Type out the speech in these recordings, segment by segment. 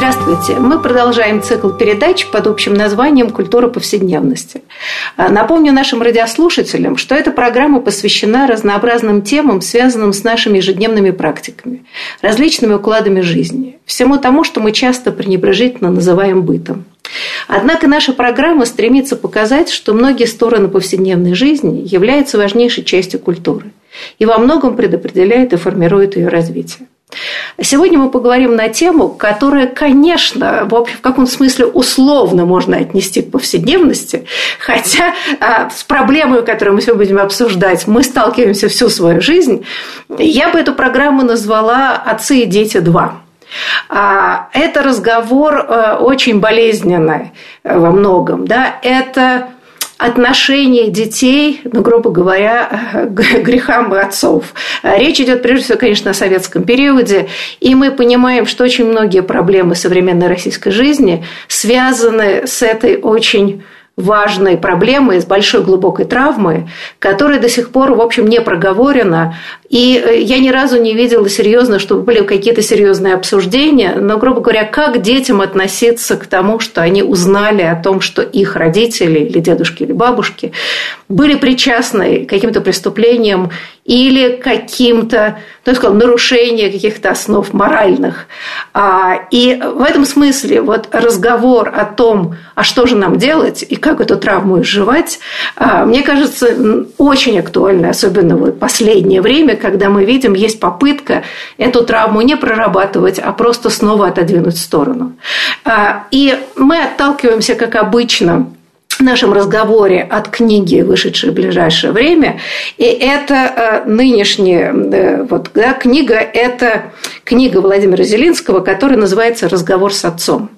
Здравствуйте. Мы продолжаем цикл передач под общим названием «Культура повседневности». А, напомню нашим радиослушателям, что эта программа посвящена разнообразным темам, связанным с нашими ежедневными практиками, различными укладами жизни, всему тому, что мы часто пренебрежительно называем бытом. Однако наша программа стремится показать, что многие стороны повседневной жизни являются важнейшей частью культуры и во многом предопределяет и формирует ее развитие. Сегодня мы поговорим на тему, которая, конечно, в, общем, в каком-то смысле условно можно отнести к повседневности, хотя а, с проблемой, которую мы сегодня будем обсуждать, мы сталкиваемся всю свою жизнь. Я бы эту программу назвала «Отцы и дети 2». А, это разговор э, очень болезненный э, во многом. Да? Это отношение детей, ну, грубо говоря, к грехам отцов. Речь идет, прежде всего, конечно, о советском периоде, и мы понимаем, что очень многие проблемы современной российской жизни связаны с этой очень важной проблемой, с большой глубокой травмой, которая до сих пор, в общем, не проговорена. И э, я ни разу не видела серьезно, чтобы были какие-то серьезные обсуждения, но, грубо говоря, как детям относиться к тому, что они узнали о том, что их родители или дедушки или бабушки были причастны к каким-то преступлениям или каким-то, ну, я сказала, нарушениям каких-то основ моральных. А, и в этом смысле вот разговор о том, а что же нам делать и как эту травму изживать, а, мне кажется, очень актуально, особенно в последнее время, когда мы видим, есть попытка эту травму не прорабатывать, а просто снова отодвинуть в сторону. А, и мы отталкиваемся, как обычно, в нашем разговоре от книги, вышедшей в ближайшее время. И это э, нынешняя э, вот, да, книга, это книга Владимира Зелинского, которая называется «Разговор с отцом».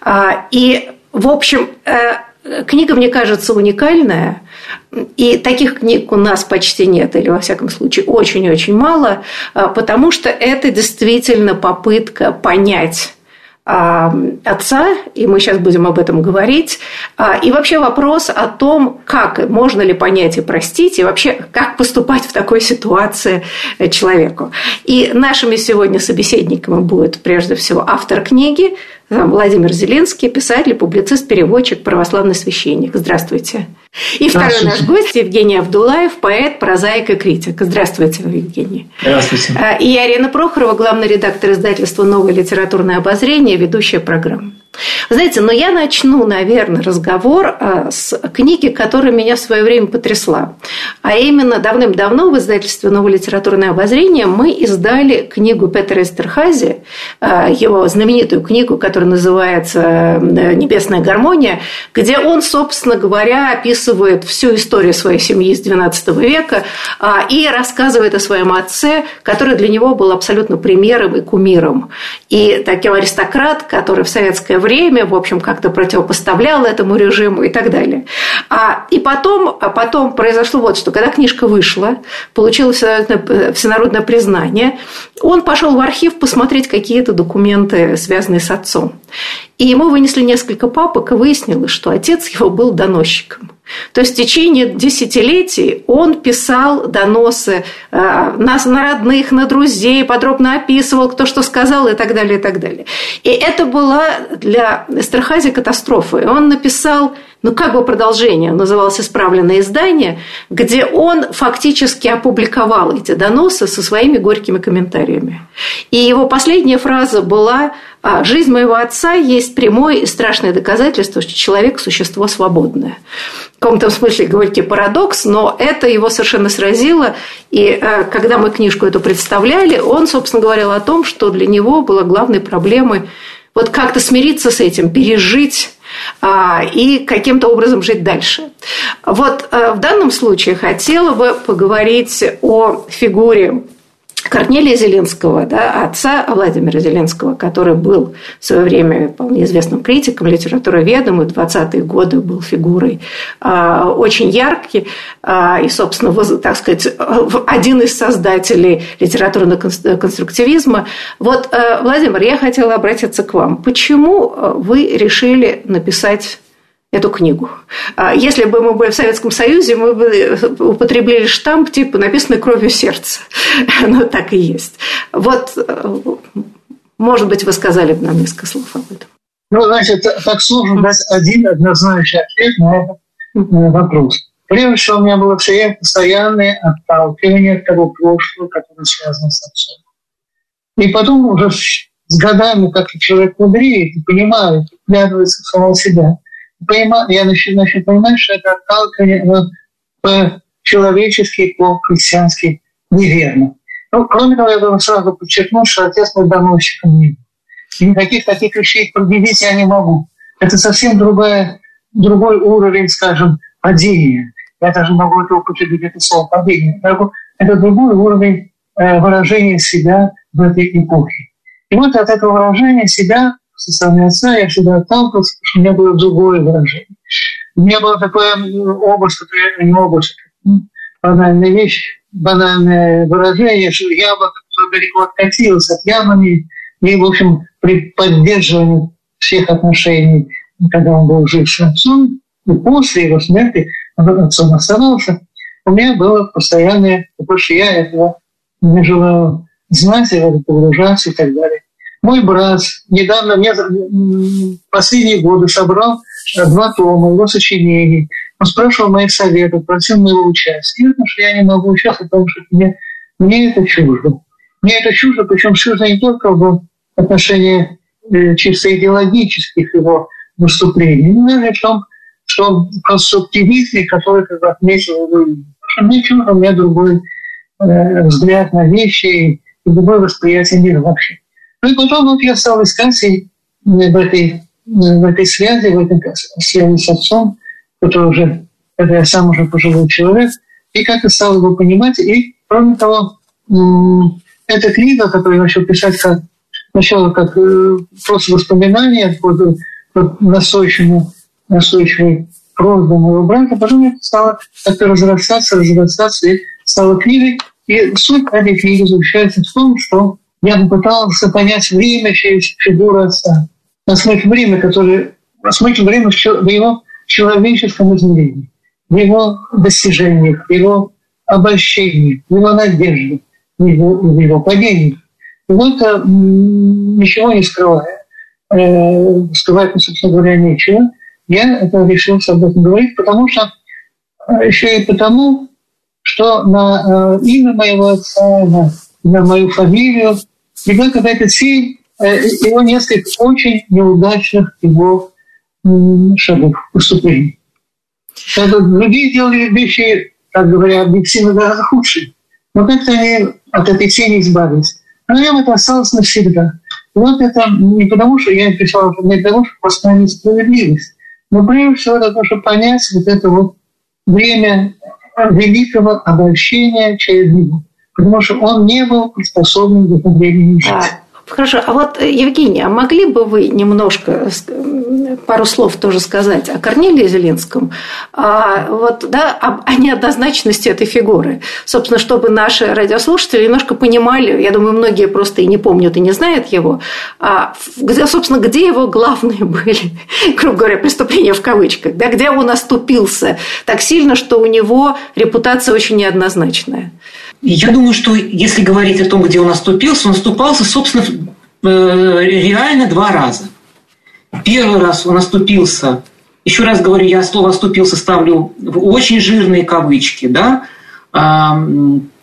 А, и, в общем, э, книга, мне кажется, уникальная. И таких книг у нас почти нет, или, во всяком случае, очень-очень мало, потому что это действительно попытка понять отца, и мы сейчас будем об этом говорить, а, и вообще вопрос о том, как можно ли понять и простить, и вообще как поступать в такой ситуации человеку. И нашими сегодня собеседниками будет прежде всего автор книги Владимир Зеленский, писатель, публицист, переводчик, православный священник. Здравствуйте. И второй наш гость Евгений Абдулаев, поэт, прозаик и критик. Здравствуйте, Евгений. Здравствуйте. А, и Арина Прохорова, главный редактор издательства «Новое литературное обозрение», ведущая Знаете, но я начну, наверное, разговор а, с книги, которая меня в свое время потрясла. А именно, давным-давно в издательстве «Новое литературное обозрение» мы издали книгу Петра Эстерхази, а, его знаменитую книгу, которая называется «Небесная гармония», где он, собственно говоря, описывает всю историю своей семьи с XII века а, и рассказывает о своем отце, который для него был абсолютно примером и кумиром. И таким аристократ, который в советское время, в общем, как-то противопоставлял этому режиму и так далее. А, и потом, а потом произошло вот что. Когда книжка вышла, получилось всенародное признание, он пошел в архив посмотреть какие-то документы, связанные с отцом. И ему вынесли несколько папок, и выяснилось, что отец его был доносчиком. То есть в течение десятилетий он писал доносы э, на, на родных, на друзей, подробно описывал, кто что сказал и так далее, и так далее. И это была для Эстерхази катастрофой. Он написал ну, как бы продолжение, называлось «Исправленное издание», где он фактически опубликовал эти доносы со своими горькими комментариями. И его последняя фраза была «А «Жизнь моего отца есть прямое и страшное доказательство, что человек – существо свободное». В каком-то смысле горький парадокс, но это его совершенно сразило. И э, когда мы книжку эту представляли, он, собственно, говорил о том, что для него была главной проблемой вот как-то смириться с этим, пережить а, и каким-то образом жить дальше. Вот э, в данном случае хотела бы поговорить о фигуре Корнелия Зеленского, да, отца Владимира Зеленского, который был в свое время вполне известным критиком, литературоведом, и в 20-е годы был фигурой а, очень яркий, а, и, собственно, так сказать, один из создателей литературного конструктивизма. Вот, э, Владимир, я хотела обратиться к вам. Почему э, вы решили написать эту книгу. А если бы мы были в Советском Союзе, мы бы употребили штамп типа «написанный кровью сердца». Но так и есть. Вот, может быть, вы сказали бы нам несколько слов об этом. Ну, значит, так сложно дать один однозначный ответ на этот э, вопрос. Прежде всего, у меня было все постоянное отталкивание от того прошлого, которое связано с отцом. И потом уже с годами, как человек мудреет и понимает, вглядывается в самого себя – понимаю, я начал, начал понимать, что это отталкивание ну, по-человечески, по-христиански неверно. Ну, кроме того, я должен сразу подчеркнуть, что отец мой доносчиком не И никаких таких вещей предъявить я не могу. Это совсем другая, другой уровень, скажем, падения. Я даже могу это употребить, это слово падение. Это другой уровень э, выражения себя в этой эпохе. И вот от этого выражения себя со стороны отца я всегда отталкивался, потому что у меня было другое выражение. У меня было такое образ, который не образ, банальная вещь, банальное выражение, что яблоко далеко откатилось от яблони, и, в общем, при поддерживании всех отношений, когда он был жив с отцом, и после его смерти он отцом оставался, у меня было постоянное, что я этого не желал знать, это погружаться и так далее. Мой брат недавно, мне последние годы собрал два тома его сочинений. Он спрашивал моих советов, просил моего участия. И потому что я не могу участвовать, потому что мне, мне это чуждо. Мне это чуждо, причем чуждо не только в отношении э, чисто идеологических его выступлений, но даже в том, что конструктивизме, который, как отметил что мне чуждо, у меня другой э, взгляд на вещи и другое восприятие мира вообще. Ну и вот я стал искать и в этой, в этой связи, в этой связи с отцом, который уже, когда я сам уже пожилой человек, и как-то стал его понимать. И, кроме того, эта книга, которую я начал писать как сначала как э, просто воспоминания под, под настойчивым, настойчивой просьбой моего брата, потом это стало как-то разрастаться, разрастаться, и стала книгой. И суть этой книги заключается в том, что я попытался понять время через фигуру отца. Осмыслить время, которое, осмыслить время в его человеческом измерении, в его достижениях, в его обольщении, в его надежде, в его, в его падении. И вот э, ничего не скрывая, э, скрывать, собственно говоря, нечего, я это решил об этом говорить, потому что э, еще и потому, что на э, имя моего отца, на, на мою фамилию была какая-то цель э, его несколько очень неудачных его шагов, выступлений. Другие делали вещи, так говоря, объективно гораздо худшие. Но как-то они от этой цели избавились. Но им это осталось навсегда. И вот это не потому, что я писал, не потому, что восстановить справедливость, но прежде всего для того, чтобы понять вот это вот время великого обольщения через него потому что он не был приспособлен к внедрению жизни. Хорошо, а вот, э, Евгений, а могли бы вы немножко пару слов тоже сказать о Корнелии Зеленском, а, вот, да, об, о неоднозначности этой фигуры? Собственно, чтобы наши радиослушатели немножко понимали, я думаю, многие просто и не помнят, и не знают его, а, где, собственно, где его главные были, грубо говоря, преступления в кавычках, да, где он оступился так сильно, что у него репутация очень неоднозначная. Я думаю, что если говорить о том, где он оступился, он оступался, собственно, э, реально два раза. Первый раз он оступился, еще раз говорю, я слово «оступился» ставлю в очень жирные кавычки, да,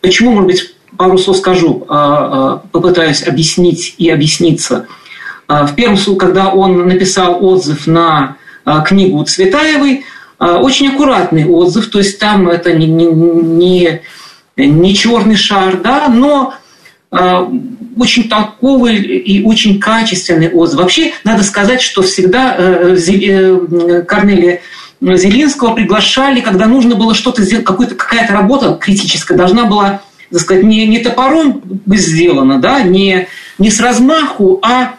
Почему, может быть, пару слов скажу, а, а, попытаюсь объяснить и объясниться. А, в первом случае, когда он написал отзыв на книгу Цветаевой, очень аккуратный отзыв, то есть там это не, не, не не черный шар, да, но э, очень толковый и очень качественный отзыв. Вообще, надо сказать, что всегда э, э, Корнелия Зелинского приглашали, когда нужно было что-то сделать, какая-то работа критическая должна была так сказать, не, не топором сделано, да, не, не с размаху, а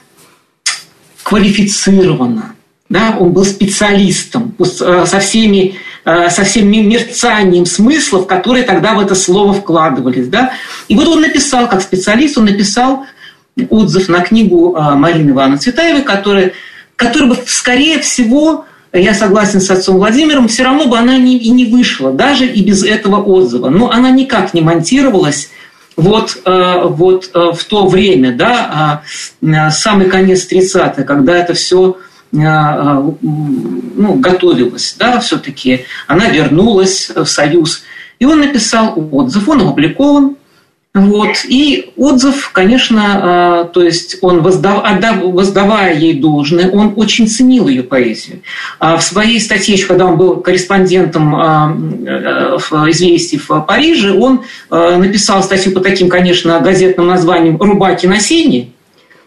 квалифицированно. Да, он был специалистом э, со всеми э, со всем мерцанием смыслов, которые тогда в это слово вкладывались. Да? И вот он написал, как специалист, он написал отзыв на книгу э, Марины Ивановны Цветаевой, который, который бы, скорее всего, я согласен с отцом Владимиром, все равно бы она не, и не вышла, даже и без этого отзыва. Но она никак не монтировалась вот, вот в то время, да, а, самый конец 30-х, когда это все ну, готовилась, да, все-таки. Она вернулась в Союз. И он написал отзыв, он опубликован. Вот. И отзыв, конечно, а, то есть он, воздав, воздавая ей должное, он очень ценил ее поэзию. В своей статье, еще когда он был корреспондентом в «Известий» в Париже, он написал статью по таким, конечно, газетным названием «Рубаки на сене»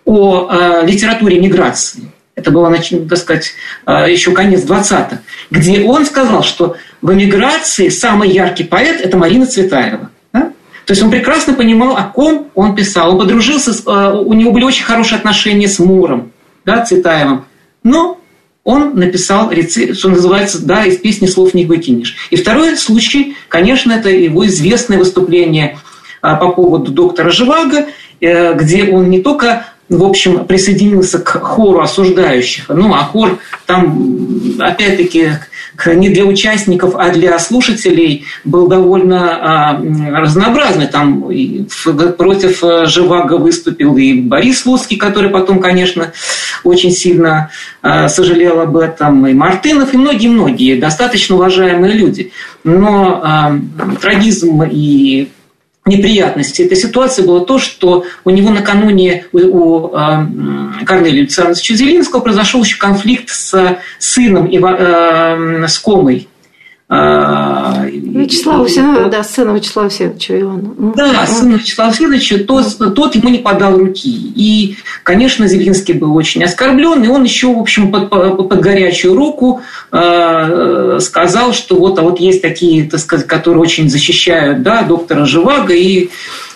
о литературе миграции это было, так сказать, а, еще конец 20-х, где он сказал, что в эмиграции самый яркий поэт – это Марина Цветаева. Да? То есть он прекрасно понимал, о ком он писал. Он подружился, с, а, у него были очень хорошие отношения с Муром, да, Цветаевым. Но он написал, что называется, да, из песни слов не выкинешь. И второй случай, конечно, это его известное выступление а, по поводу доктора Живаго, э, где он не только в общем, присоединился к хору осуждающих. Ну, а хор там, опять-таки, не для участников, а для слушателей был довольно а, разнообразный. Там против э, Живаго выступил и Борис Луцкий, который потом, конечно, очень сильно а, сожалел об этом, и Мартынов, и многие-многие достаточно уважаемые люди. Но а, трагизм и неприятности. Этой ситуации было то, что у него накануне у, у э, Корнелия Александровича Зелинского произошел еще конфликт с сыном Ива, э, с Комой, Вячеслава Всеволодовича, да, сына Вячеслава Всеволодовича Ивана. Да, сын Вячеслава Всеволодовича, тот, тот ему не подал руки. И, конечно, Зелинский был очень оскорблен, и он еще, в общем, под, под горячую руку э, сказал, что вот, а вот есть такие, так сказать, которые очень защищают да, доктора Живаго, и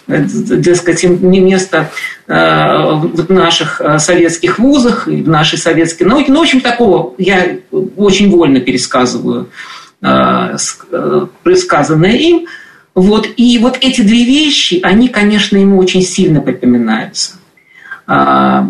дескать, им не место э, в наших э, советских вузах, в нашей советской науке. Ну, в общем, такого я очень вольно пересказываю Э, э, предсказанное им. Вот. И вот эти две вещи, они, конечно, ему очень сильно припоминаются. А,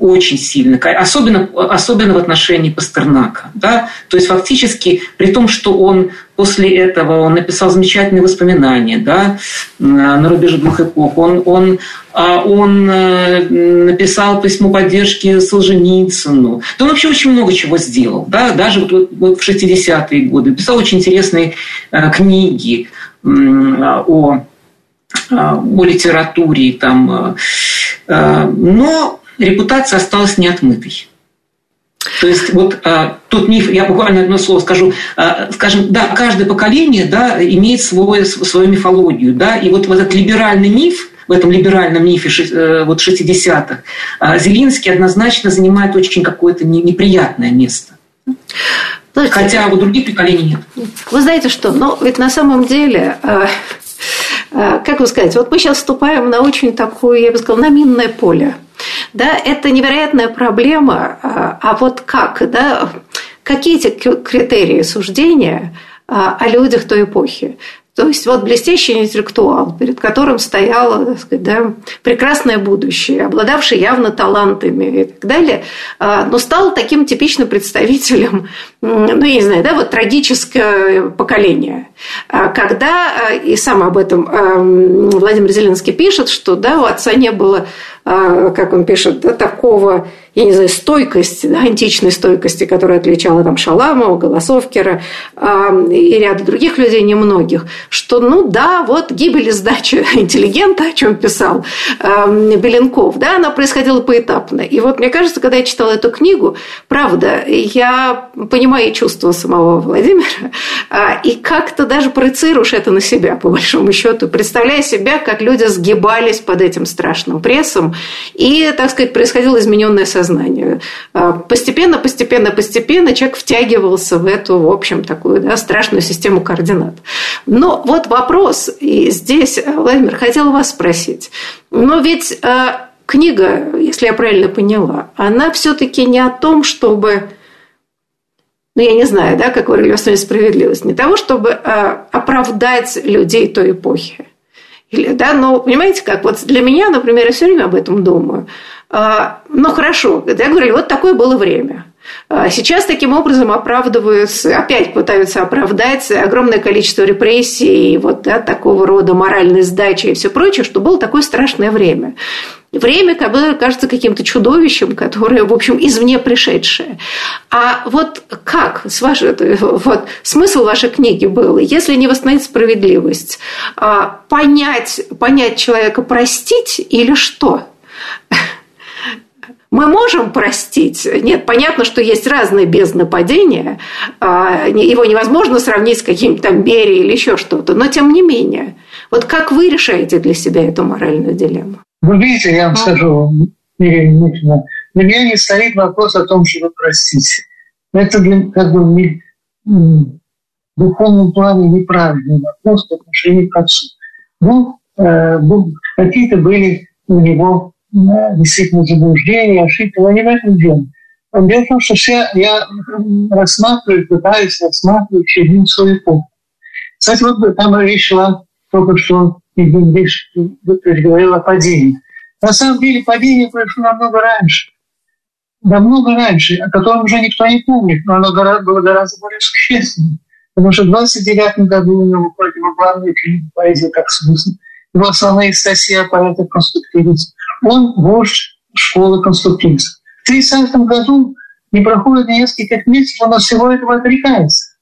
очень сильно, особенно, особенно в отношении Пастернака. Да? То есть фактически, при том, что он после этого он написал замечательные воспоминания да, на рубеже двух эпох, он, он, а, он э, написал письмо поддержки Солженицыну, то он вообще очень много чего сделал, да? даже вот, вот в 60-е годы. Писал очень интересные э, книги о о литературе, там, Э, но репутация осталась неотмытой. То есть вот а, тот миф, я буквально одно слово скажу, а, скажем, да, каждое поколение да, имеет свой, свою мифологию, да, и вот в этот либеральный миф, в этом либеральном мифе вот 60-х, а, Зелинский однозначно занимает очень какое-то неприятное место. Знаете, Хотя у других поколений нет. Вы знаете что, но ведь на самом деле Э, как вы сказать, вот мы сейчас вступаем на очень такое, я бы сказала, на минное поле. Да, это невероятная проблема, э, а вот как, да, какие эти критерии суждения э, о людях той эпохи? То есть вот блестящий интеллектуал, перед которым стояло так сказать, да, прекрасное будущее, обладавший явно талантами и так далее, но стал таким типичным представителем, ну, я не знаю, да, вот трагическое поколение. Когда, и сам об этом Владимир Зеленский пишет, что да, у отца не было а, как он пишет, да, такого, я не знаю, стойкости, да, античной стойкости, которая отличала там Шаламова, Голосовкера а, и ряда других людей, немногих, что, ну да, вот гибель и сдача интеллигента, о чем писал а, Беленков, да, она происходила поэтапно. И вот мне кажется, когда я читала эту книгу, правда, я понимаю чувства самого Владимира, и как-то даже проецируешь это на себя, по большому счету, представляя себя, как люди сгибались под этим страшным прессом, и, так сказать, происходило измененное сознание. А, постепенно, постепенно, постепенно человек втягивался в эту, в общем, такую да, страшную систему координат. Но вот вопрос, и здесь, Владимир, хотела вас спросить. Но ведь а, книга, если я правильно поняла, она все-таки не о том, чтобы ну, я не знаю, да, как говорили в справедливость, не того, чтобы а, оправдать людей той эпохи. Или, да, но понимаете как, вот для меня, например, я все время об этом думаю. А, ну, хорошо, я говорю, вот такое было время. А сейчас таким образом оправдываются, опять пытаются оправдать огромное количество репрессий, вот, да, такого рода моральной сдачи и все прочее, что было такое страшное время. Время, которое кажется каким-то чудовищем, которое, в общем, извне пришедшее. А вот как, с вашей, вот, смысл вашей книги был, если не восстановить справедливость, а понять, понять человека, простить или что? Мы можем простить. Нет, понятно, что есть разные бездны падения. А, его невозможно сравнить с каким-то там Берией или еще что-то. Но тем не менее. Вот как вы решаете для себя эту моральную дилемму? Вы видите, я вам скажу, Ирина Дмитриевна, для меня не стоит вопрос о том, чтобы простить. Это для, как бы в духовном плане неправильный вопрос по отношению к отцу. Ну, э, какие-то были у него действительно заблуждения, ошибки, но не в этом дело. Дело в том, что все я рассматриваю, пытаюсь рассматривать через свою эпоху. Кстати, вот там речь шла только что, Ильич говорил о падении. На самом деле падение произошло намного раньше. Намного раньше, о котором уже никто не помнит, но оно было гораздо более существенным. Потому что в 29 году у него главная книга «Поэзия как смысл», его основная статья «Поэта конструктивизм». Он вождь школы конструктивизма. В 30 году не проходит нескольких месяцев, он от всего этого отрекается.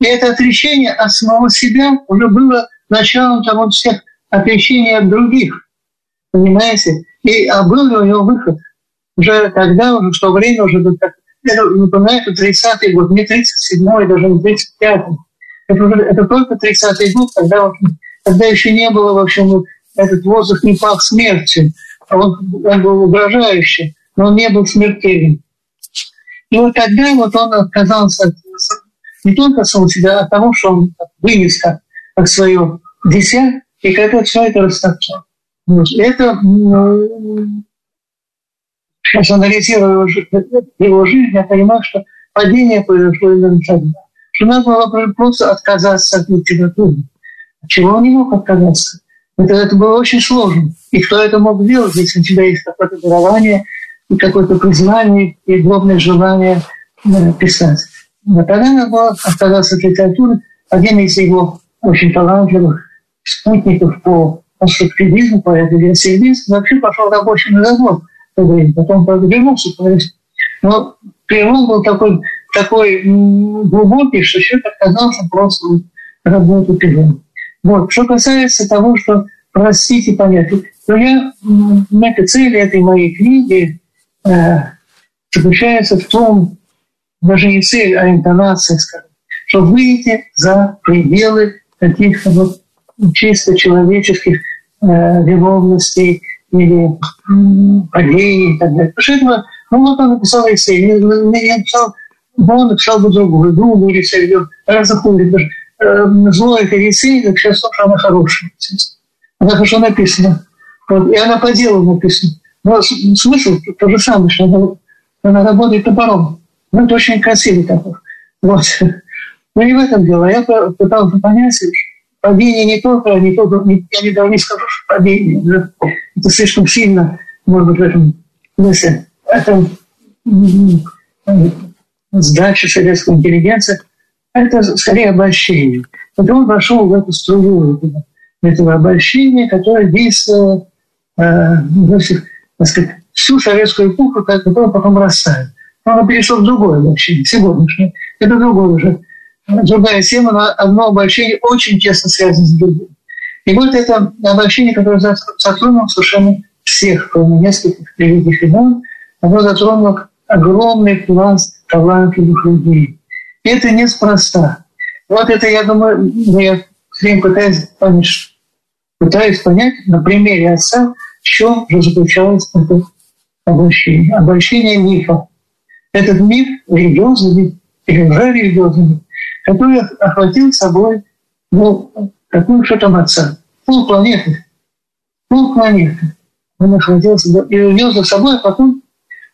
И это отречение от самого себя уже было началом того всех отречений от других. Понимаете? И, а был ли у него выход? Уже тогда, уже в то время, уже это напоминает 30-й год, не 37-й, даже не 35-й. Это, уже, это только 30-й год, когда, когда еще не было, в общем, этот воздух не пах смертью он, он был угрожающий, но он не был смертельным. И вот тогда вот он отказался не только сам себя, а от того, что он вынес как, как свое дитя, и когда все это растоптал. Вот. Это, сейчас анализируя его жизнь, я понимаю, что падение произошло именно тогда. Что надо было просто отказаться от литературы. Чего он не мог отказаться? Это, это было очень сложно. И кто это мог делать, если у тебя есть какое-то дарование, и какое-то признание, и главное желание э, писать. Но тогда надо было от литературы. Один из его очень талантливых спутников по конструктивизму, по версии вообще пошел рабочий на завод в то время. Потом вернулся Но перелом был такой, такой глубокий, что человек отказался просто работать пером. Вот. Что касается того, что простить и понять, то я, эта цель этой моей книги э, заключается в том, даже не цель, а интонация, скажем, что выйти за пределы каких-то вот чисто человеческих э, виновностей или э, и так далее. Потому что это, ну вот он написал эссе, я, я написал, он написал бы другую, другую или раз заходит даже э, злое фарисей, сейчас тоже она хорошая. Она хорошо написана. Вот, и она по делу написана. Но смысл то же самое, что она, она работает топором. Ну, это очень красивый топор. Вот. Но не в этом дело. Я пытался понять, падение не только, не только не, я не, не скажу, что падение. Да, это слишком сильно, может быть, в этом смысле. Это сдача советской интеллигенции это скорее обольщение. Вот он вошел в эту струю этого, обольщения, которое действовало э, так сказать, всю советскую эпоху, которая потом растает. Он перешел в другое обольщение, сегодняшнее. Это другое уже. Другая тема, но одно обольщение очень тесно связано с другим. И вот это обольщение, которое затронуло совершенно всех, кроме нескольких великих имен, оно затронуло огромный пласт талантливых людей. И это неспроста. Вот это, я думаю, я все время пытаюсь понять, пытаюсь понять на примере отца, в чем же заключалось это обольщение. Обольщение мифа. Этот миф религиозный или уже религиозный, который охватил собой ну, какую что там отца. Пол планеты. Пол планеты. Он охватил себя и увез за собой, а потом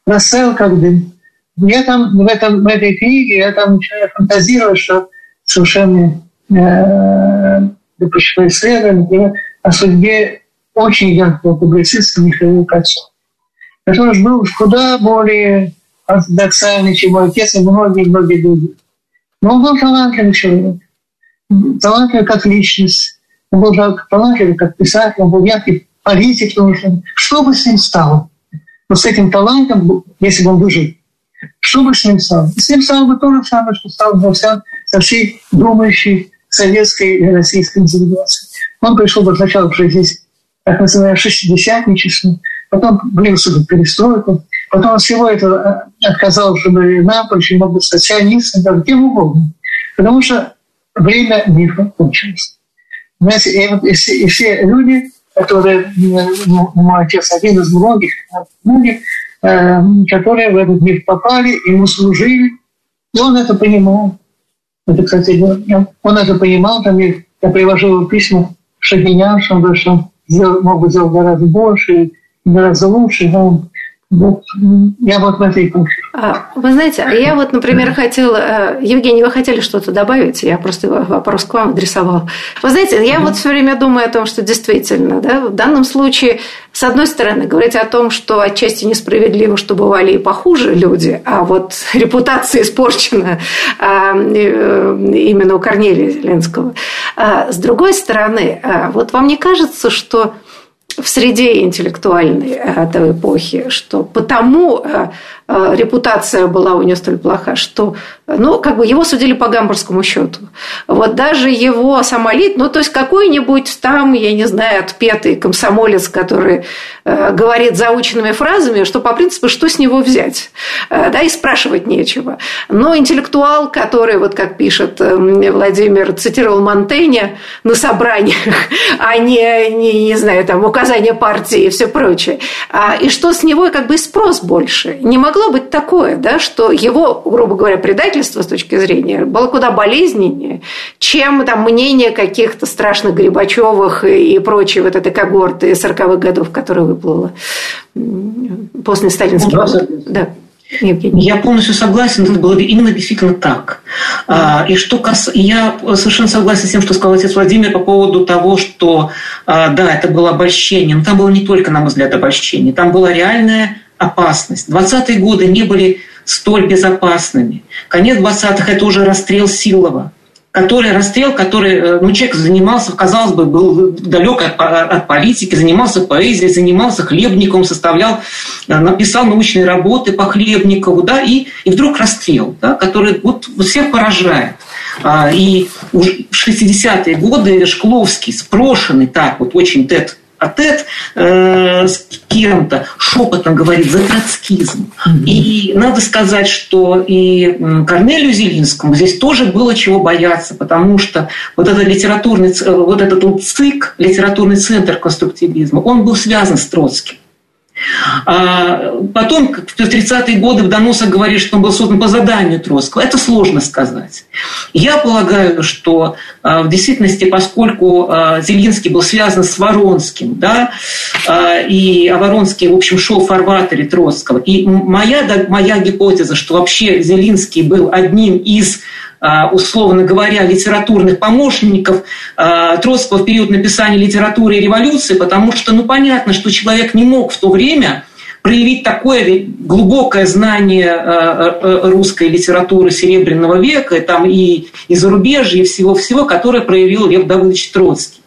растаял как дым. Я там в, этом, в этой книге, я там начинаю фантазировать, что совершенно э, допущено исследование, например, о судьбе очень яркого публициста Михаила Кольцова, который был куда более ортодоксальный, чем мой отец и многие-многие другие. Но он был талантливый человек, талантливый как личность, он был талантливый как писатель, он был яркий политик, что бы с ним стало? Но с этим талантом, если бы он выжил, что бы с ним стало? С ним стало бы то же самое, что стало бы со, со всей думающей советской и российской цивилизацией. Он пришел бы сначала в здесь, так называемое, шестидесятничество, потом влился в перестройку, потом от всего этого э, отказался, нам, очень мог быть социалистом, даже кем угодно. Потому что время мифа кончилось. Знаете, и, вот, и, все, и все люди, которые, ну, мой отец один из многих, многих, э, которые в этот мир попали, ему служили, и он это понимал. Это, кстати, он это понимал, там я, я привожу письма Шагинян, что он мог бы сделать гораздо больше, гораздо лучше, но он я вот в этой а, Вы знаете, а я вот, например, хотела... Э, Евгений, вы хотели что-то добавить? Я просто вопрос к вам адресовал. Вы знаете, я вот все время думаю о том, что действительно, да, в данном случае, с одной стороны, говорить о том, что отчасти несправедливо, что бывали и похуже люди, а вот репутация испорчена а, э, именно у Корнелия Зеленского. С другой стороны, вот вам не кажется, что в среде интеллектуальной этой эпохи, что потому э, репутация была у него столь плоха, что ну, как бы его судили по гамбургскому счету. Вот даже его самолит, ну, то есть какой-нибудь там, я не знаю, отпетый комсомолец, который э, говорит заученными фразами, что по принципу, что с него взять, э, да, и спрашивать нечего. Но интеллектуал, который, вот как пишет э, Владимир, цитировал Монтенья на собраниях, а не, не, не знаю, там, указания партии и все прочее, а, и что с него как бы спрос больше. Не могу могло быть такое, да, что его, грубо говоря, предательство с точки зрения было куда болезненнее, чем там мнение каких-то страшных Грибачевых и прочей вот этой когорты 40-х годов, которая выплыла после сталинских. Ну, да. Евгений. Я полностью согласен, это было именно действительно так. А, и что кас... я совершенно согласен с тем, что сказал отец Владимир по поводу того, что а, да, это было обольщение, но там было не только, на мой взгляд, обольщение, там была реальная опасность. 20-е годы не были столь безопасными. Конец 20-х – это уже расстрел Силова, который расстрел, который э, ну, человек занимался, казалось бы, был далек от, от политики, занимался поэзией, занимался хлебником, составлял, э, написал научные работы по Хлебникову, да, и, и вдруг расстрел, да, который вот, всех поражает. А, и в 60-е годы Шкловский, спрошенный так, вот очень тет а Тед э, с кем-то шепотом говорит за троцкизм. Mm-hmm. И надо сказать, что и Корнелию Зелинскому здесь тоже было чего бояться, потому что вот этот литературный, вот этот ЦИК, литературный центр конструктивизма, он был связан с Троцким. А потом, в 30-е годы в доносах говорит, что он был создан по заданию Троцкого. Это сложно сказать. Я полагаю, что а, в действительности, поскольку а, Зелинский был связан с Воронским, да, и Воронский, в общем, шел в фарватере Троцкого, и моя, моя гипотеза, что вообще Зелинский был одним из условно говоря, литературных помощников а, Троцкого в период написания литературы и революции, потому что, ну, понятно, что человек не мог в то время проявить такое глубокое знание а, русской литературы Серебряного века, там и, и зарубежья, и всего-всего, которое проявил Лев Давыдович Троцкий.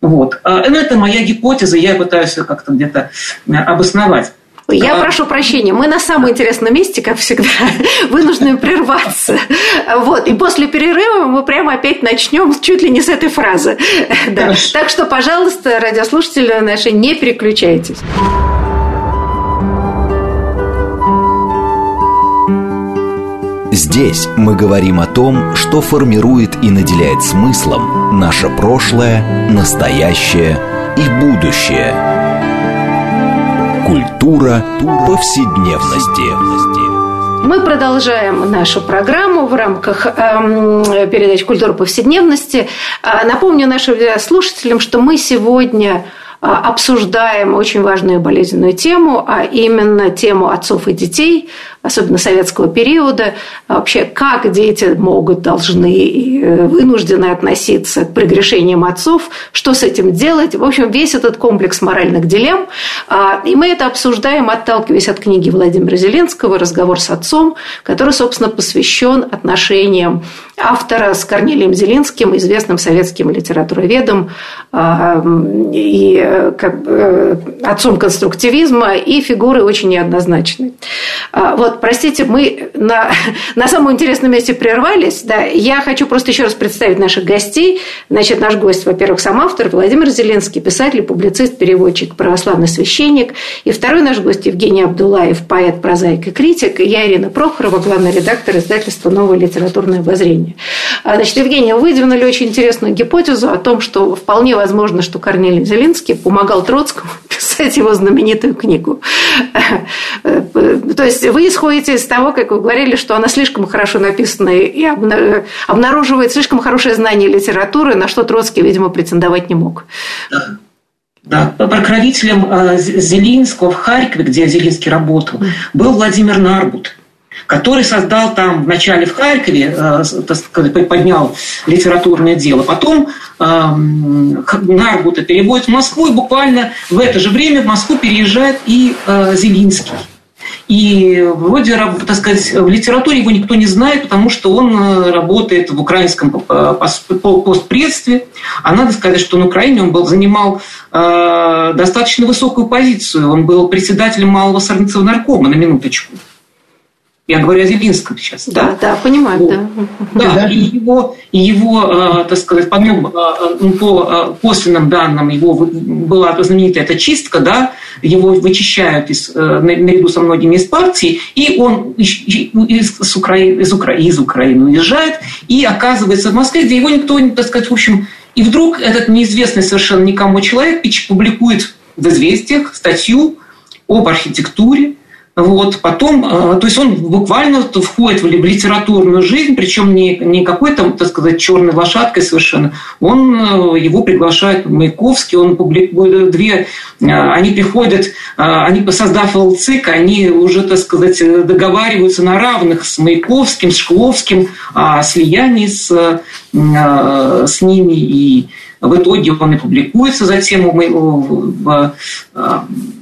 Вот. Но ну, это моя гипотеза, я пытаюсь как-то где-то обосновать. Я а... прошу прощения, мы на самом интересном месте, как всегда, вынуждены прерваться. Вот. И после перерыва мы прямо опять начнем чуть ли не с этой фразы. Да. Так что, пожалуйста, радиослушатели наши, не переключайтесь. Здесь мы говорим о том, что формирует и наделяет смыслом наше прошлое, настоящее и будущее – Культура повседневности. Мы продолжаем нашу программу в рамках э, передачи «Культура повседневности». Э, напомню нашим слушателям, что мы сегодня а, обсуждаем очень важную болезненную тему, а именно тему отцов и детей, особенно советского периода, вообще как дети могут, должны и э, вынуждены относиться к прегрешениям отцов, что с этим делать. В общем, весь этот комплекс моральных дилемм. А, и мы это обсуждаем, отталкиваясь от книги Владимира Зеленского «Разговор с отцом», который, собственно, посвящен отношениям автора с Корнелием Зеленским, известным советским литературоведом а, и как бы, э, отцом конструктивизма, и фигуры очень неоднозначные. А, вот, простите, мы на, на самом интересном месте прервались. Да, я хочу просто еще раз представить наших гостей. Значит, наш гость, во-первых, сам автор Владимир Зеленский, писатель, публицист, переводчик, православный священник. И второй наш гость Евгений Абдулаев, поэт, прозаик и критик. И я Ирина Прохорова, главный редактор издательства «Новое литературное обозрение». А, значит, Евгений, вы выдвинули очень интересную гипотезу о том, что вполне возможно, что Корнелий Зеленский помогал Троцкому писать его знаменитую книгу. То есть вы исходите из того, как вы говорили, что она слишком хорошо написана и обнаруживает слишком хорошее знание литературы, на что Троцкий, видимо, претендовать не мог. Да. Покровителем э, Зелинского в Харькове, где Зелинский работал, был Владимир Нарбут который создал там вначале в Харькове, э, поднял литературное дело. Потом э, Нарбута переводит в Москву, и буквально в это же время в Москву переезжает и э, Зелинский. И вроде, так сказать, в литературе его никто не знает, потому что он работает в украинском постпредстве. А надо сказать, что на Украине он был, занимал достаточно высокую позицию. Он был председателем малого наркома, на минуточку. Я говорю о Зелинском сейчас. Да, да, да понимаю, вот. да. Да, да. и его, и его э, так сказать, помимо, э, ну, по э, косвенным данным, его была знаменитая эта чистка, да, его вычищают из, наряду со многими из партии, и он из, из, Украины, из, Украины, из Украины уезжает и оказывается в Москве, где его никто, так сказать, в общем, и вдруг этот неизвестный совершенно никому человек публикует в «Известиях» статью об архитектуре, вот, потом, э, то есть он буквально входит в литературную жизнь, причем не, не какой-то, так сказать, черной лошадкой совершенно. Он, э, его приглашает Маяковский, он публикует две, э, они приходят, они, создав ЛЦИК, они уже, так сказать, договариваются на равных с Маяковским, с Шкловским о слиянии с, с ними, и в итоге он и публикуется затем в, в в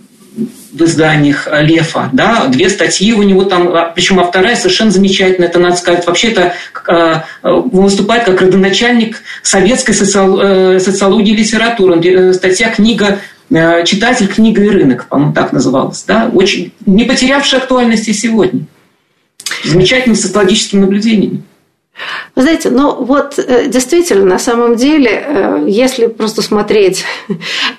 изданиях Лефа, да, две статьи у него там, а, причем а вторая совершенно замечательная, это надо сказать, вообще это э, выступает как родоначальник советской э, социологии и литературы. Э, статья «Книга читатель, книга и рынок», по-моему, так называлась, да, очень не потерявшая актуальности сегодня. Замечательными социологическими наблюдениями. Вы знаете, ну вот э, действительно, на самом деле, э, если просто смотреть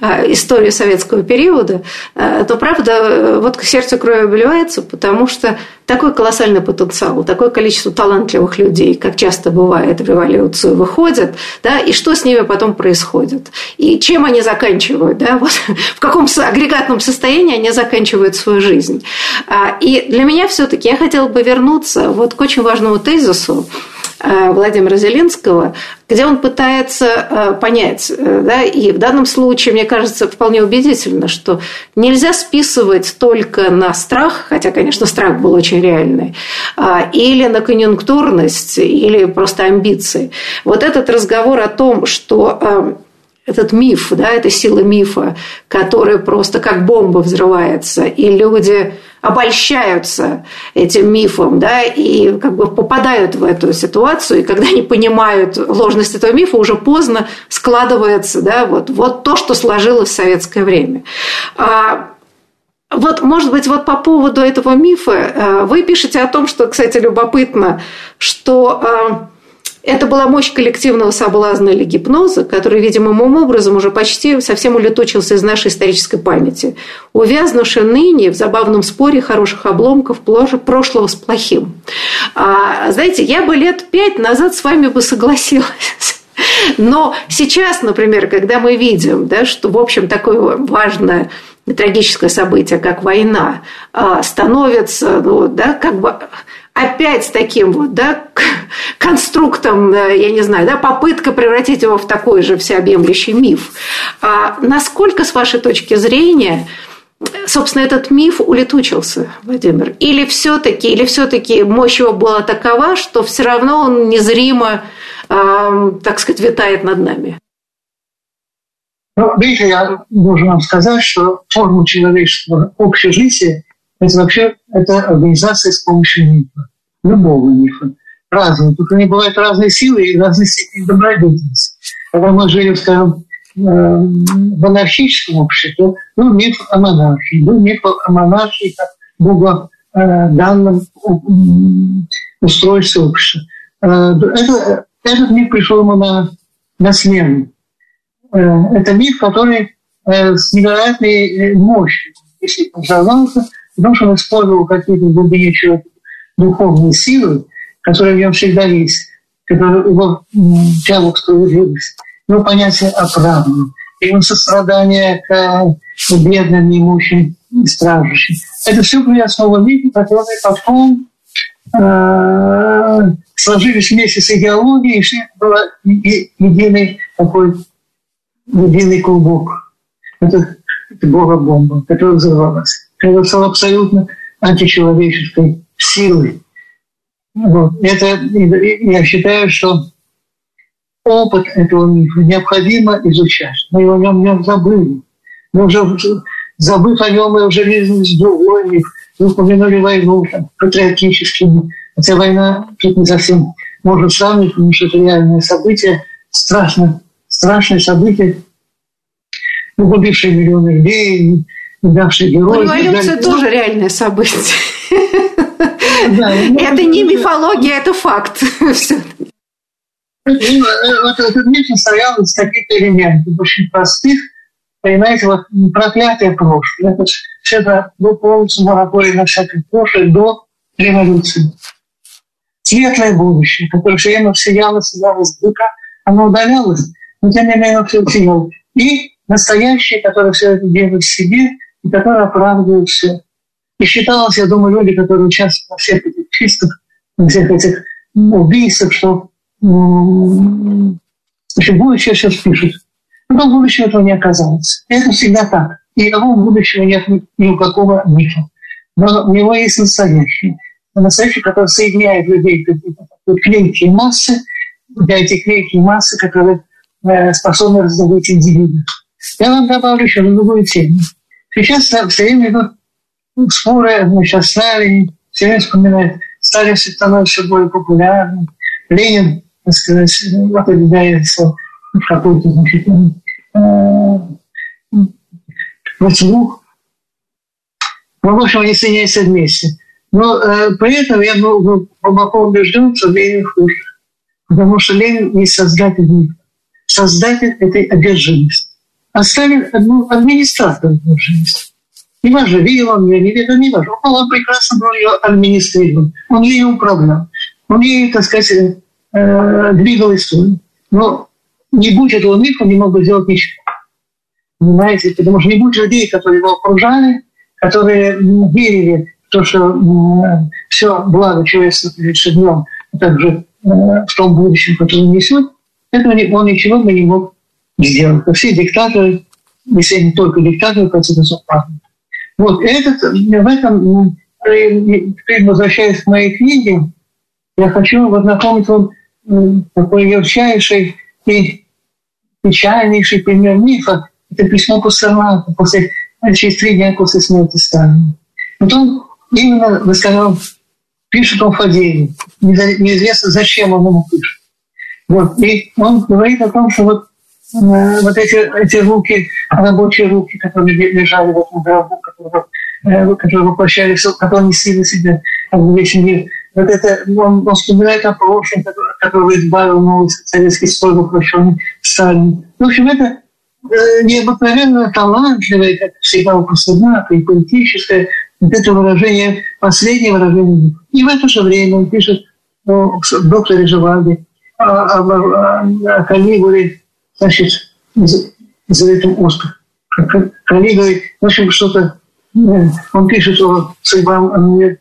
э, историю советского периода, то правда, вот к сердцу крови обливается, потому что такой колоссальный потенциал, такое количество талантливых людей, как часто бывает в революцию, выходят, да, и что с ними потом происходит, и чем они заканчивают, да, вот, в каком агрегатном состоянии они заканчивают свою жизнь. А, и для меня все-таки я хотела бы вернуться вот к очень важному тезису, Владимира Зеленского, где он пытается э, понять, э, да, и в данном случае, мне кажется, вполне убедительно, что нельзя списывать только на страх, хотя, конечно, страх был очень реальный, а, или на конъюнктурность, или просто амбиции. Вот этот разговор о том, что этот миф, да, эта сила мифа, которая просто как бомба взрывается, и люди обольщаются этим мифом, да, и как бы попадают в эту ситуацию, и когда они понимают ложность этого мифа, уже поздно складывается, да, вот, вот то, что сложилось в советское время. А вот, может быть, вот по поводу этого мифа э, вы пишете о том, что, кстати, любопытно, что э, это была мощь коллективного соблазна или гипноза, который, видимым образом, уже почти совсем улетучился из нашей исторической памяти, увязнувший ныне в забавном споре хороших обломков прошлого с плохим. А, знаете, я бы лет пять назад с вами бы согласилась. Но сейчас, например, когда мы видим, да, что, в общем, такое важное трагическое событие, как война, а, становится, ну, да, как бы опять таким вот, да, конструктом, э, я не знаю, да, попытка превратить его в такой же всеобъемлющий миф. А насколько, с вашей точки зрения, собственно, этот миф улетучился, Владимир? Или все-таки, или все-таки мощь его была такова, что все равно он незримо, э, так сказать, витает над нами? Ну, видите, я должен вам сказать, что форма человеческого общежития – это вообще это организация с помощью мифа, любого мифа, разного. Тут они бывают разные силы и разные степени добродетельности. Когда мы жили, скажем, э, в анархическом обществе, ну, миф о монархии, был миф о монархии как богоданном устройстве общества. Э, это, этот миф пришел ему на, на смену. Э, это миф, который э, с невероятной э, мощью, если создавался, потому что он использовал какие-то глубине духовные силы, которые в нем всегда есть, которые его тягу к справедливости, его понятие оправданного, его сострадание к бедным, неимущим и стражущим. Это все были основы мифа, которые потом э, сложились вместе с идеологией, и шли было единый такой единый клубок. Это, это бога-бомба, которая взорвалась. Стало абсолютно античеловеческой силой. Вот. Это, я считаю, что опыт этого мифа необходимо изучать. Мы его в нем, нем забыли. Мы уже, забыв о нем, мы уже лезли в другой миф. Мы упомянули войну там, патриотическими. Хотя война тут не совсем может сравнить, потому что это реальное событие, страшно страшное событие, погубившее миллионы людей, давшее героев. Революция тоже реальное событие. это не мифология, это факт. Э, вот этот миф состоял из каких-то элементов, очень простых. Понимаете, вот проклятие прошлое. Это все это был полностью мораторий на всякое прошлое до революции. Светлое будущее, которое все время сияло, сияло с быка, оно удалялось, но тем не менее все утянуло. И настоящие, которые все это делают в себе и которые оправдывают все. И считалось, я думаю, люди, которые участвуют во всех этих чистых, во всех этих убийствах, что значит, будущее сейчас пишут. Потом будущего этого не оказалось. И это всегда так. И того будущего нет ни у какого мифа. Но у него есть настоящий. Настоящий, который соединяет людей в клейкие массы, для этих клейкие массы, которые Э, способны раздобыть индивида. Я вам добавлю еще на другую тему. Сейчас все время идут споры, значит, о Сталине, все время вспоминают, Сталин становится все более популярным, Ленин, так сказать, отодвигается в какую-то, значит, э, вслух. Ну, в общем, они соединяются вместе. Но э, при этом я был глубоко убежден, что Ленин хуже. Потому что Ленин не создатель мира создатель этой одержимости. А Сталин ну, администратор одержимости. Не важно, видел он ее, не видел, не важно. Он прекрасно был ее администрировал. Он ей управлял. Он ей, так сказать, э, двигал историю. Но не будь этого мифа, он не мог бы сделать ничего. Понимаете? Потому что не будь людей, которые его окружали, которые верили в то, что все благо человечества перед днем, а также э, в том будущем, которое несет, этого он ничего бы не мог сделать. Все диктаторы, если не только диктаторы, конце концов, Вот этот, в этом, возвращаясь к моей книге, я хочу вот напомнить вам такой ярчайший и печальнейший пример мифа. Это письмо Пастернака после, через три дня после смерти Сталина. Вот он именно, вы сказали, пишет он Фадееву. Неизвестно, зачем он ему пишет. Вот. И он говорит о том, что вот, э, вот эти, эти руки, рабочие руки, которые лежали в этом гробу, которые, э, которые воплощались, которые несли на бы весь мир. Вот это, он, он вспоминает о прошлом, который, избавил новый советский строй, воплощенный Сталин. В общем, это э, необыкновенно талантливое, как всегда Пастернака, и политическое, вот это выражение, последнее выражение. И в это же время он пишет о докторе Живаге, о, о, о Калигуле, значит, за этим Оскар. коллега говорит, в общем, что-то он пишет, что судьба,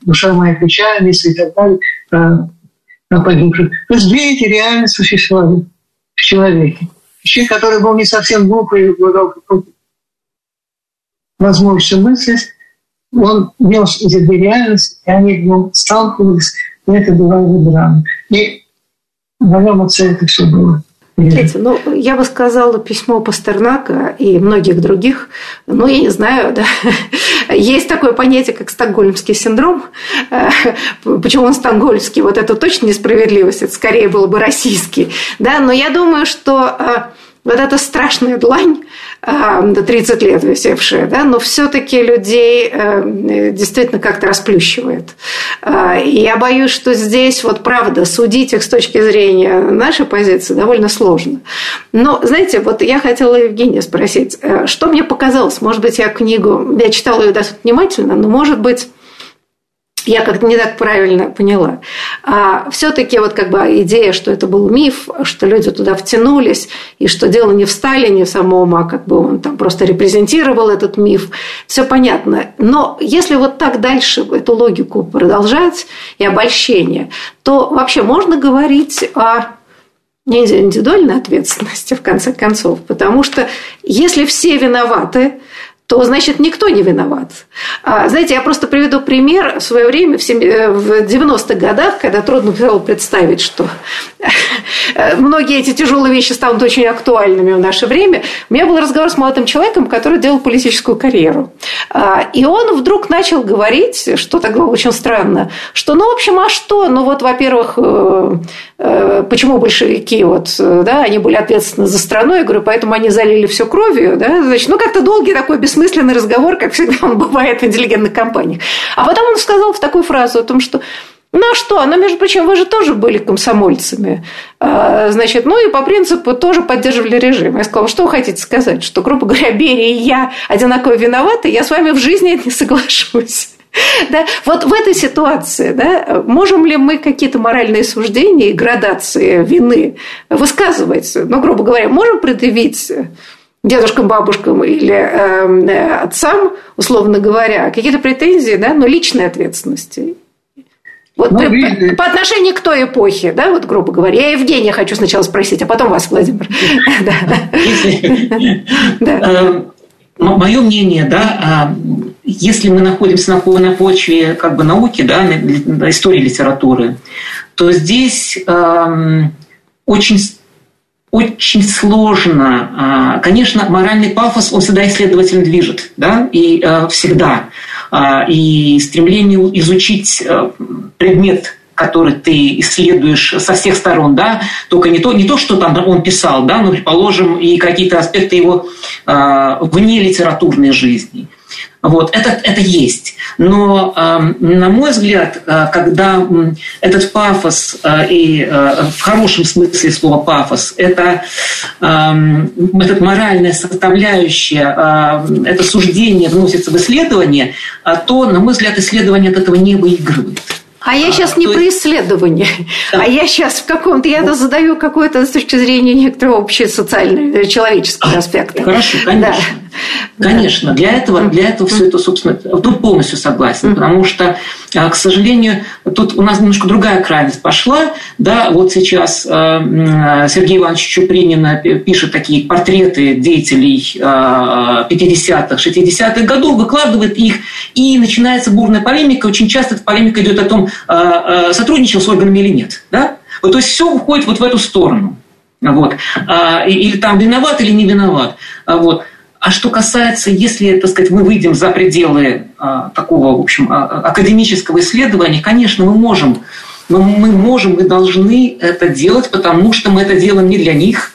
душа моя печальна и так далее, на погибших. То есть две эти реально существовали в человеке. Человек, который был не совсем глупый, обладал возможностью мыслить, он нес эти две реальности, и они в сталкивались, и это была его драма. И в моем отце это все было. Знаете, ну, я бы сказала, письмо Пастернака и многих других, ну, я не знаю, да, есть такое понятие, как стокгольмский синдром. Э, почему он стокгольмский? Вот это точно несправедливость, это скорее было бы российский. Да, но я думаю, что э, вот эта страшная длань, 30 лет висевшая, да, но все-таки людей э, действительно как-то расплющивает. А, и я боюсь, что здесь вот правда судить их с точки зрения нашей позиции довольно сложно. Но, знаете, вот я хотела Евгения спросить, э, что мне показалось, может быть, я книгу, я читала ее достаточно внимательно, но, может быть, я как-то не так правильно поняла. А все-таки вот как бы идея, что это был миф, что люди туда втянулись, и что дело не в Сталине самом, а как бы он там просто репрезентировал этот миф, все понятно. Но если вот так дальше эту логику продолжать и обольщение, то вообще можно говорить о индивидуальной ответственности, в конце концов, потому что если все виноваты, то значит никто не виноват. А, знаете, я просто приведу пример. В свое время, в 90-х э, годах, когда трудно было представить, что многие эти тяжелые вещи станут очень актуальными в наше время, у меня был разговор с молодым человеком, который делал политическую карьеру. А, и он вдруг начал говорить, что тогда очень странно, что, ну, в общем, а что? Ну, вот, во-первых, э, э, почему большевики, вот, да, они были ответственны за страну, я говорю, поэтому они залили все кровью, да, значит, ну, как-то долгий такой без бессмысленный разговор, как всегда он бывает в интеллигентных компаниях. А потом он сказал в такую фразу о том, что ну а что? Ну, между прочим, вы же тоже были комсомольцами. А, значит, ну и по принципу тоже поддерживали режим. Я сказала, что вы хотите сказать? Что, грубо говоря, Берия и я одинаково виноваты? Я с вами в жизни не соглашусь. Да? Вот в этой ситуации да, можем ли мы какие-то моральные суждения и градации вины высказывать? Ну, грубо говоря, можем предъявить дедушкам, бабушкам или э, отцам, условно говоря, какие-то претензии, да, но личной ответственности. Вот ну, по, по отношению к той эпохе, да, вот грубо говоря. Я Евгения хочу сначала спросить, а потом вас, Владимир. Эм, Мое мнение, да, а, если мы находимся на почве как бы науки, да, истории литературы, то здесь эм, очень очень сложно. А, конечно, моральный пафос, он всегда исследователем движет, да, и э, всегда. А, и стремление изучить предмет который ты исследуешь со всех сторон, да, только не то, не то, что там он писал, да, но, предположим, и какие-то аспекты его вне литературной жизни. Вот, это, это есть. Но, на мой взгляд, э, когда этот пафос, э, и э, в хорошем смысле слова пафос, это этот моральная составляющая, это суждение вносится в исследование, то, на мой взгляд, исследование от этого не выигрывает. А я сейчас а, не про есть... исследование, да. а я сейчас в каком-то, я вот. задаю какой-то с точки зрения некоторого общесоциального, человеческого а, аспекта. Хорошо, конечно. Да. Конечно, для этого, для этого все это, собственно, тут полностью согласен, потому что, к сожалению, тут у нас немножко другая крайность пошла, да, вот сейчас а, Сергей Иванович Чупринин пишет такие портреты деятелей 50-х, 60-х годов, выкладывает их, и начинается бурная полемика, очень часто эта полемика идет о том, сотрудничал с органами или нет, да, вот, то есть все уходит вот в эту сторону. Вот. Или там виноват или не виноват. Вот. А что касается, если, так сказать, мы выйдем за пределы а, такого, в общем, а, академического исследования, конечно, мы можем, но мы можем, мы должны это делать, потому что мы это делаем не для них.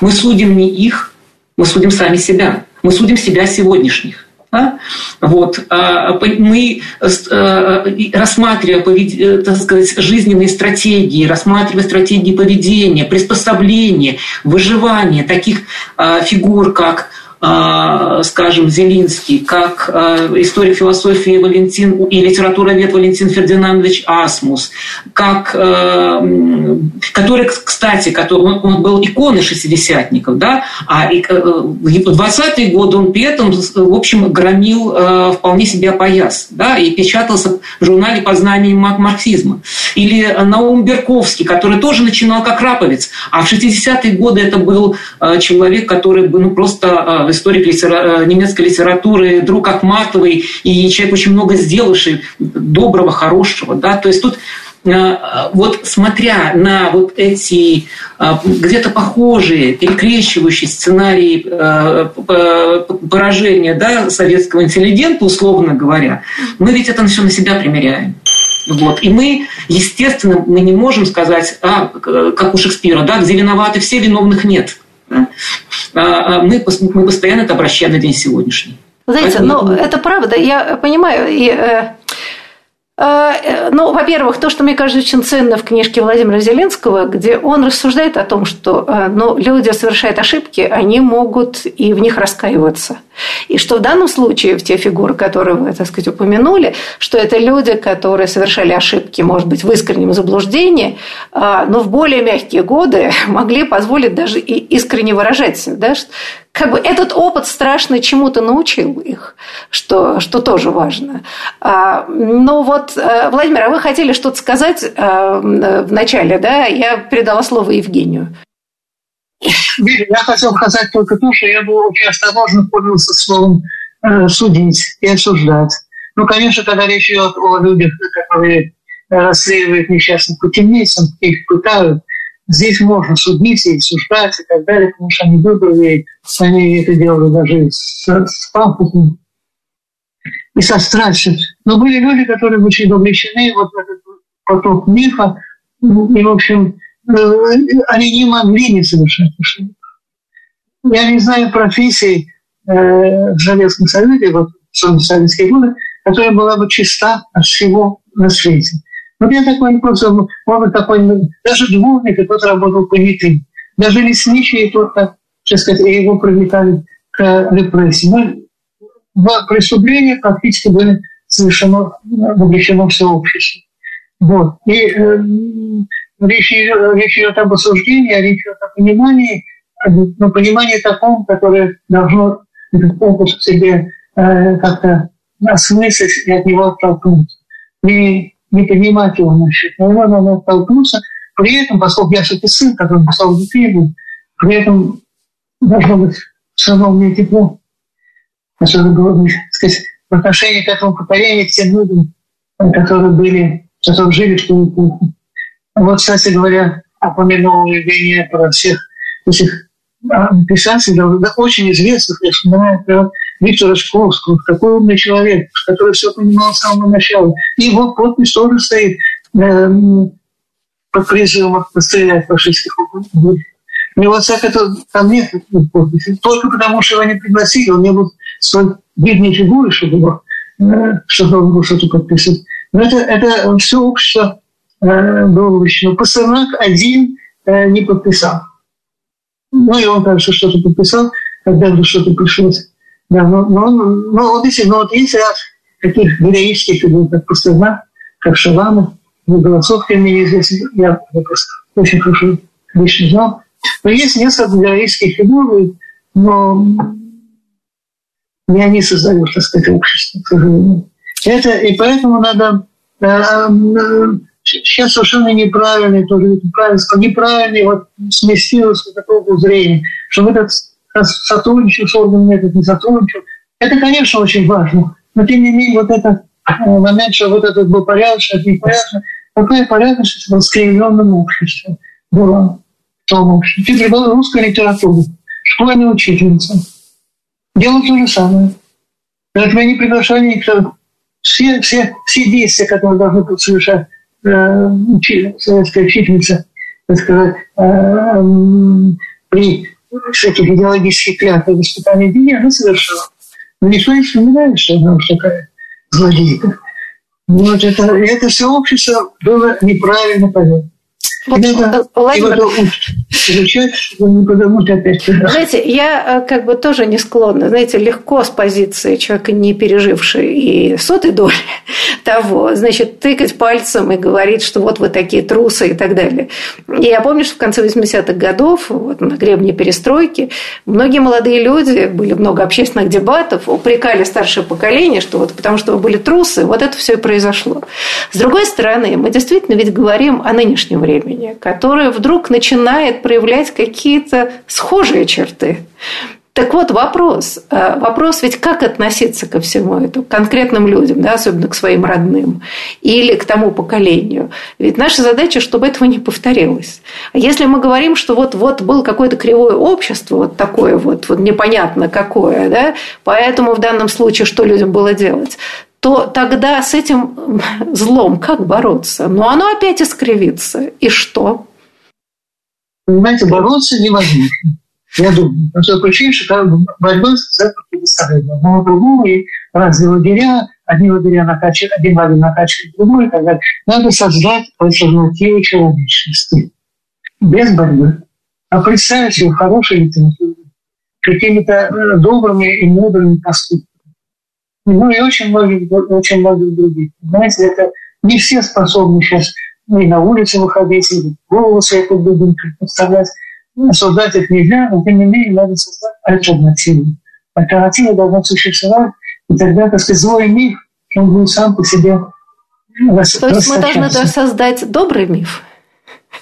Мы судим не их, мы судим сами себя. Мы судим себя сегодняшних. Да? Вот. А, мы, а, рассматривая так сказать, жизненные стратегии, рассматривая стратегии поведения, приспособления, выживания таких а, фигур, как а, скажем, Зелинский, как а, история философии Валентин и литературовед Валентин Фердинандович Асмус, как, который, кстати, который, он был иконой шестидесятников, да, а в 20-е годы он при этом, в общем, громил вполне себе пояс, да, и печатался в журнале «Познание марксизма». Или Наум Берковский, который тоже начинал как раповец, а в 60-е годы это был человек, который ну, просто историк литера... немецкой литературы, друг Ахматовой, и человек очень много сделавший, доброго, хорошего. Да? То есть тут э, вот смотря на вот эти э, где-то похожие, перекрещивающие сценарии э, поражения да, советского интеллигента, условно говоря, мы ведь это все на себя примеряем. Вот. И мы, естественно, мы не можем сказать, а, как у Шекспира, да, где виноваты все, виновных нет. А, а мы, мы постоянно это обращаем на день сегодняшний. Знаете, Поэтому... ну, это правда, я понимаю. И, э, ну, во-первых, то, что мне кажется очень ценно в книжке Владимира Зеленского, где он рассуждает о том, что э, ну, люди совершают ошибки, они могут и в них раскаиваться. И что в данном случае, в те фигуры, которые вы, так сказать, упомянули, что это люди, которые совершали ошибки, может быть, в искреннем заблуждении, но в более мягкие годы могли позволить даже и искренне выражать. Да? Как бы этот опыт страшно чему-то научил их, что, что тоже важно. А, но вот, э, Владимир, а вы хотели что-то сказать э, в начале, да? Я передала слово Евгению. Я хотел сказать только то, что я был очень осторожно пользовался словом э, судить и осуждать. Ну, конечно, когда речь идет о людях, которые расследуют несчастных путемейцев, их пытают, здесь можно судить и осуждать и так далее, потому что они выбрали, они это делали даже с, с пафосом и со страстью. Но были люди, которые были вовлечены вот в этот поток мифа, и, в общем, Э, они не могли не совершать ошибок. Я не знаю профессии э, в Советском Союзе, вот в советские годы, которая была бы чиста от всего на свете. Вот я такой просто, может такой, даже дворник, тот работал понятым. Даже лесничий, тот, так, сказать, его привлекали к репрессии. Но в преступления практически были совершено, вовлечено все общество. Вот. И э, речь, речь идет об осуждении, а речь идет о понимании, но понимании таком, которое должно этот опыт в себе э, как-то осмыслить и от него оттолкнуться. Не, не понимать его насчет, но его надо оттолкнуться. При этом, поскольку я все-таки сын, который писал книгу, при этом должно быть все равно меня тепло, особенно было, сказать, в отношении к этому поколению, к тем людям, которые были, которые жили в ту эпоху. Вот, кстати говоря, упомянул Евгения про всех этих а, писателей, да, очень известных, я вспоминаю про Виктора Шкловского, такой умный человек, который все понимал с самого начала. И его подпись тоже стоит э, под призывом пострелять фашистских укреплений. У него всяко там нет подписи. Только потому, что его не пригласили, он не был столь видной фигурой, чтобы, его, э, чтобы он был что-то подписывать. Но это, это все общество Э, был вручну. Пастернак один э, не подписал. Ну, и он, кажется, что-то подписал, когда бы что-то пришлось. Да, но, но, но вот если, но вот есть ряд таких героических как Пастернак, как Шаламов, ну, Голосов, мне неизвестен, я просто очень хорошо лично знал. Но есть несколько героических фигур, но не они создают, так сказать, общество, к сожалению. Это, и поэтому надо э, сейчас совершенно неправильный, тоже неправильный, неправильный вот сместилось вот такого зрения, что этот сотрудничал с органами, этот не сотрудничал. Это, конечно, очень важно. Но, тем не менее, вот этот э, момент, что вот этот был порядочный, это непорядочный, какая порядочность в искривленном обществе была в том обществе. Теперь была русская литература, школьная учительница. Дело то же самое. Когда тебя не приглашали никто. Все, все, все действия, которые должны совершать Э, советская учительница, так сказать, э, при всяких идеологических клятвах воспитания детей, она совершила. Но никто не вспоминает, что она уж такая злодейка. Вот это, это все общество было неправильно понятно. Вот, Надо Владимир, его изучать, чтобы не подумать опять сюда. Знаете, я э, как бы тоже не склонна, знаете, легко с позиции человека, не пережившей и сотой доли того, значит, тыкать пальцем и говорить, что вот вы такие трусы и так далее. И я помню, что в конце 80-х годов, вот на гребне перестройки, многие молодые люди, были много общественных дебатов, упрекали старшее поколение, что вот потому что вы были трусы, вот это все и произошло. С другой стороны, мы действительно ведь говорим о нынешнем времени, которое вдруг начинает проявлять какие-то схожие черты. Так вот, вопрос. Э, вопрос ведь как относиться ко всему этому, к конкретным людям, да, особенно к своим родным, или к тому поколению. Ведь наша задача, чтобы этого не повторилось. А если мы говорим, что вот, вот было какое-то кривое общество, вот такое вот, вот непонятно какое, да, поэтому в данном случае что людям было делать, то тогда с этим злом как бороться? Ну, оно опять искривится. И что? Понимаете, бороться невозможно. Я думаю, по той причине, что борьба центром предоставления одного другого, и разные лагеря, одни лагеря накачивают, один лагерь накачивает другой и так далее. Надо создать альтернативу человечности. Без борьбы. А представить себе хорошей литературу, какими-то э, добрыми и мудрыми поступками. Ну и очень многих, очень многих других. Знаете, это не все способны сейчас и на улице выходить, и голову себе под подставлять осуждать их нельзя, но тем не менее надо создать альтернативу. Альтернатива должна существовать, и тогда, так сказать, злой миф, он будет сам по себе То есть мы должны даже создать добрый миф?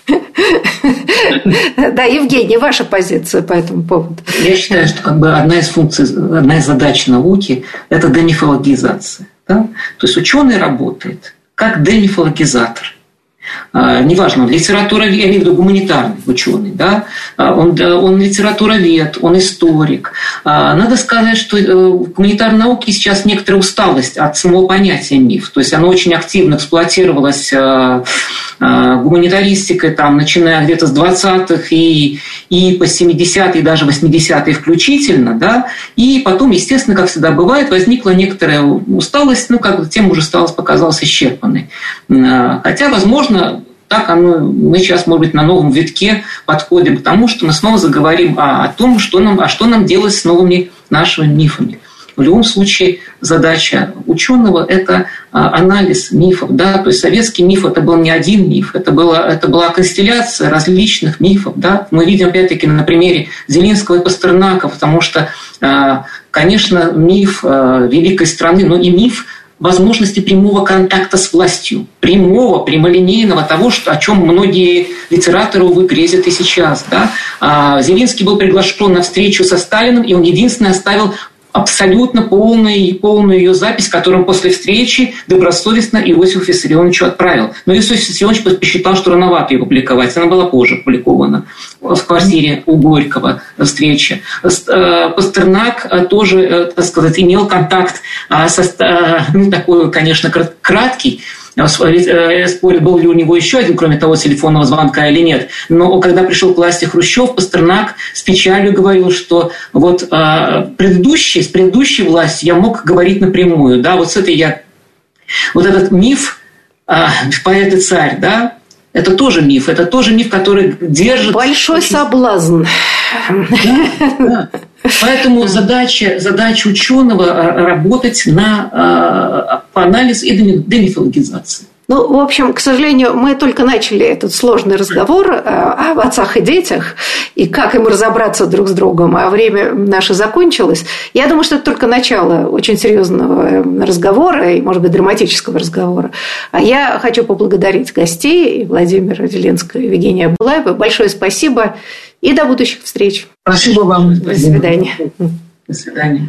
Да, Евгений, ваша позиция по этому поводу. Я считаю, что как бы одна из функций, одна из задач науки – это демифологизация. Да? То есть ученый работает как а, неважно, он литературовед, я имею в виду гуманитарный ученый, да, а, он, он литературовед, он историк. А, надо сказать, что э, в гуманитарной науке сейчас некоторая усталость от самого понятия миф, то есть оно очень активно эксплуатировалось гуманитаристикой, там, начиная где-то с 20-х и, и по 70-е, даже 80-е включительно, да, и потом, естественно, как всегда бывает, возникла некоторая усталость, ну, как бы тема уже стала, показалась исчерпанной. Хотя, возможно, так оно, мы сейчас, может быть, на новом витке подходим к тому, что мы снова заговорим о, о том, что нам, а что нам делать с новыми нашими мифами. В любом случае задача ученого – это а, анализ мифов. Да? То есть советский миф – это был не один миф, это, была, это была констелляция различных мифов. Да? Мы видим, опять-таки, на примере Зеленского и Пастернака, потому что, а, конечно, миф а, великой страны, но и миф возможности прямого контакта с властью, прямого, прямолинейного того, что, о чем многие литераторы, увы, грезят и сейчас. Да? А Зеленский был приглашен на встречу со Сталиным, и он единственный оставил абсолютно полную, полную ее запись, которую после встречи добросовестно Иосифу Виссарионовичу отправил. Но Иосиф Виссарионович посчитал, что рановато ее публиковать. Она была позже опубликована в квартире у Горького встреча. Э, Пастернак э, тоже, э, так сказать, имел контакт со, ну, такой, конечно, краткий, Э, спорю, был ли у него еще один, кроме того, телефонного звонка или нет. Но когда пришел к власти Хрущев, Пастернак с печалью говорил, что вот а, предыдущий, с предыдущей властью я мог говорить напрямую. Да, вот с этой я... Вот этот миф а, поэт и царь, да, это тоже миф, это тоже миф, который держит... Большой очень... соблазн. Да, да. Поэтому задача, задача ученого э, работать на э, по анализу и демифологизации. Ну, в общем, к сожалению, мы только начали этот сложный разговор э, об отцах и детях и как им разобраться друг с другом, а время наше закончилось. Я думаю, что это только начало очень серьезного разговора и, может быть, драматического разговора. А я хочу поблагодарить гостей Владимира Зеленского и Евгения Булаева. Большое спасибо и до будущих встреч. Спасибо вам. До свидания. До свидания.